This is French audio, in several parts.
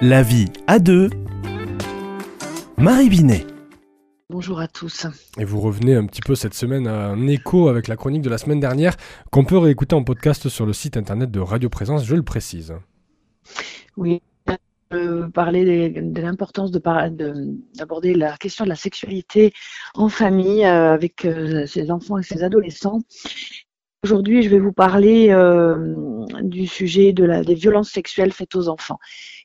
La vie à deux. Marie Binet. Bonjour à tous. Et vous revenez un petit peu cette semaine à un écho avec la chronique de la semaine dernière qu'on peut réécouter en podcast sur le site internet de Radio Présence, je le précise. Oui, euh, parler de, l'importance d'aborder la question de la sexualité en famille euh, avec euh, ses enfants et ses adolescents. Aujourd'hui, je vais vous parler euh, du sujet des violences sexuelles faites aux enfants.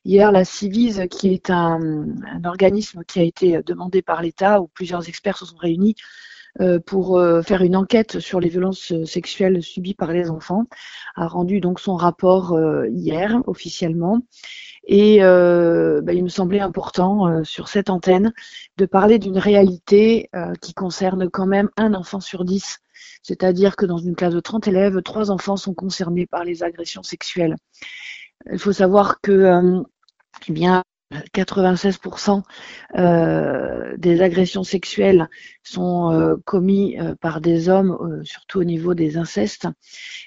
Hier, la Civise, qui est un, organisme qui a été demandé par l'État, où plusieurs experts se sont réunis pour euh, faire une enquête sur les violences sexuelles subies par les enfants, a rendu donc son rapport hier officiellement. Et bah, il me semblait important sur cette antenne de parler d'une réalité qui concerne quand même un enfant sur dix c'est-à-dire que dans une classe de 30 élèves, trois enfants sont concernés par les agressions sexuelles. Il faut savoir que euh, eh bien, 96% euh, des agressions sexuelles sont euh, commises par des hommes, surtout au niveau des incestes,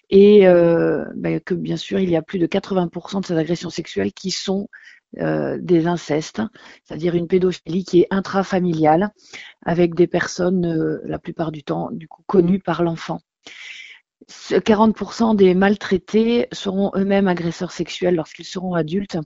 et ben, que bien sûr il y a plus de 80% de ces agressions sexuelles qui sont euh, des incestes, c'est-à-dire une pédophilie qui est intrafamiliale avec des personnes, euh, la plupart du temps, du coup, connues par l'enfant. 40% des maltraités seront eux-mêmes agresseurs sexuels lorsqu'ils seront adultes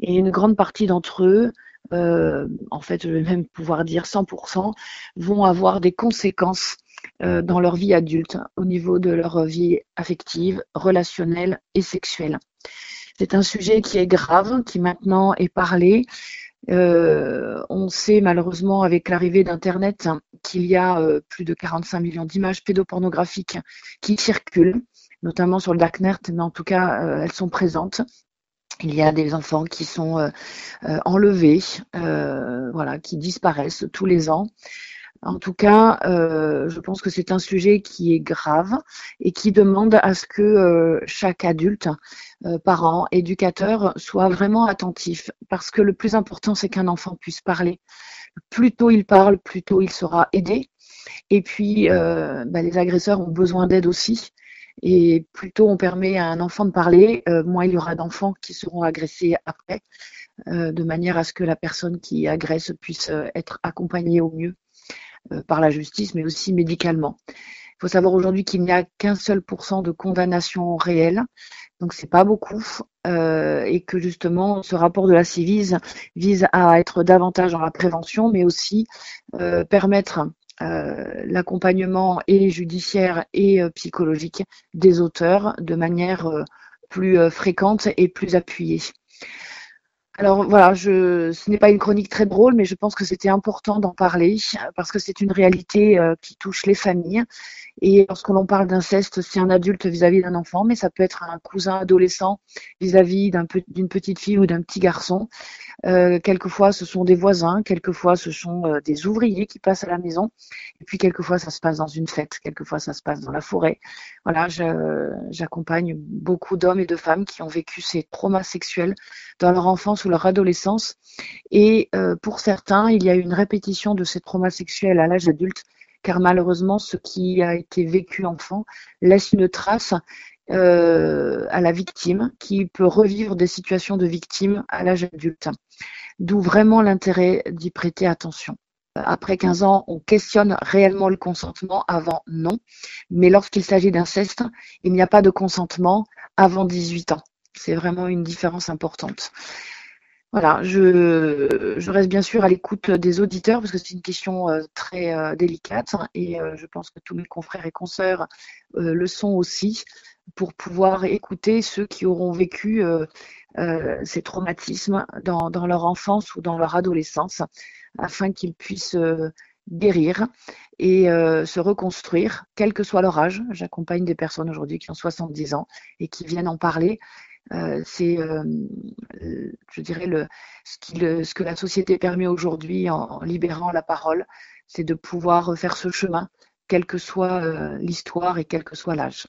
et une grande partie d'entre eux, euh, en fait je vais même pouvoir dire 100%, vont avoir des conséquences dans leur vie adulte au niveau de leur vie affective, relationnelle et sexuelle. C'est un sujet qui est grave, qui maintenant est parlé. Euh, on sait malheureusement avec l'arrivée d'Internet qu'il y a euh, plus de 45 millions d'images pédopornographiques qui circulent, notamment sur le Darknet, mais en tout cas, euh, elles sont présentes. Il y a des enfants qui sont enlevés, voilà, qui disparaissent tous les ans. En tout cas, euh, je pense que c'est un sujet qui est grave et qui demande à ce que euh, chaque adulte, euh, parent, éducateur soit vraiment attentif parce que le plus important, c'est qu'un enfant puisse parler. Plus tôt il parle, plus tôt il sera aidé. Et puis, bah, les agresseurs ont besoin d'aide aussi. Et plus tôt on permet à un enfant de parler, moins il y aura d'enfants qui seront agressés après, de manière à ce que la personne qui agresse puisse être accompagnée au mieux euh, par la justice, mais aussi médicalement. Il faut savoir aujourd'hui qu'il n'y a qu'un seul pourcent de condamnation réelle, donc c'est pas beaucoup, euh, et que justement ce rapport de la Civise vise à être davantage dans la prévention, mais aussi euh, permettre l'accompagnement et judiciaire et psychologique des auteurs de manière plus fréquente et plus appuyée. Alors voilà, je, ce n'est pas une chronique très drôle, mais je pense que c'était important d'en parler parce que c'est une réalité euh, qui touche les familles. Et lorsque l'on parle d'inceste, c'est un adulte vis-à-vis d'un enfant, mais ça peut être un cousin adolescent vis-à-vis d'une petite fille ou d'un petit garçon. Euh, quelquefois, ce sont des voisins, quelquefois, ce sont euh, des ouvriers qui passent à la maison. Et puis, quelquefois, ça se passe dans une fête, quelquefois, ça se passe dans la forêt. Voilà, j'accompagne beaucoup d'hommes et de femmes qui ont vécu ces traumas sexuels dans leur enfance ou leur adolescence. Et euh, pour certains, il y a une répétition de ces traumas sexuels à l'âge adulte car malheureusement, ce qui a été vécu enfant laisse une trace euh, à la victime qui peut revivre des situations de victime à l'âge adulte. D'où vraiment l'intérêt d'y prêter attention. Après 15 ans, on questionne réellement le consentement, avant non. Mais lorsqu'il s'agit d'inceste, il n'y a pas de consentement avant 18 ans. C'est vraiment une différence importante. Voilà, je, reste bien sûr à l'écoute des auditeurs parce que c'est une question euh, très euh, délicate et euh, je pense que tous mes confrères et consoeurs le sont aussi pour pouvoir écouter ceux qui auront vécu ces traumatismes dans, leur enfance ou dans leur adolescence afin qu'ils puissent guérir et se reconstruire, quel que soit leur âge. J'accompagne des personnes aujourd'hui qui ont 70 ans et qui viennent en parler euh, c'est, euh, je dirais, ce, que la société permet aujourd'hui en, libérant la parole, c'est de pouvoir faire ce chemin, quelle que soit euh, l'histoire et quel que soit l'âge.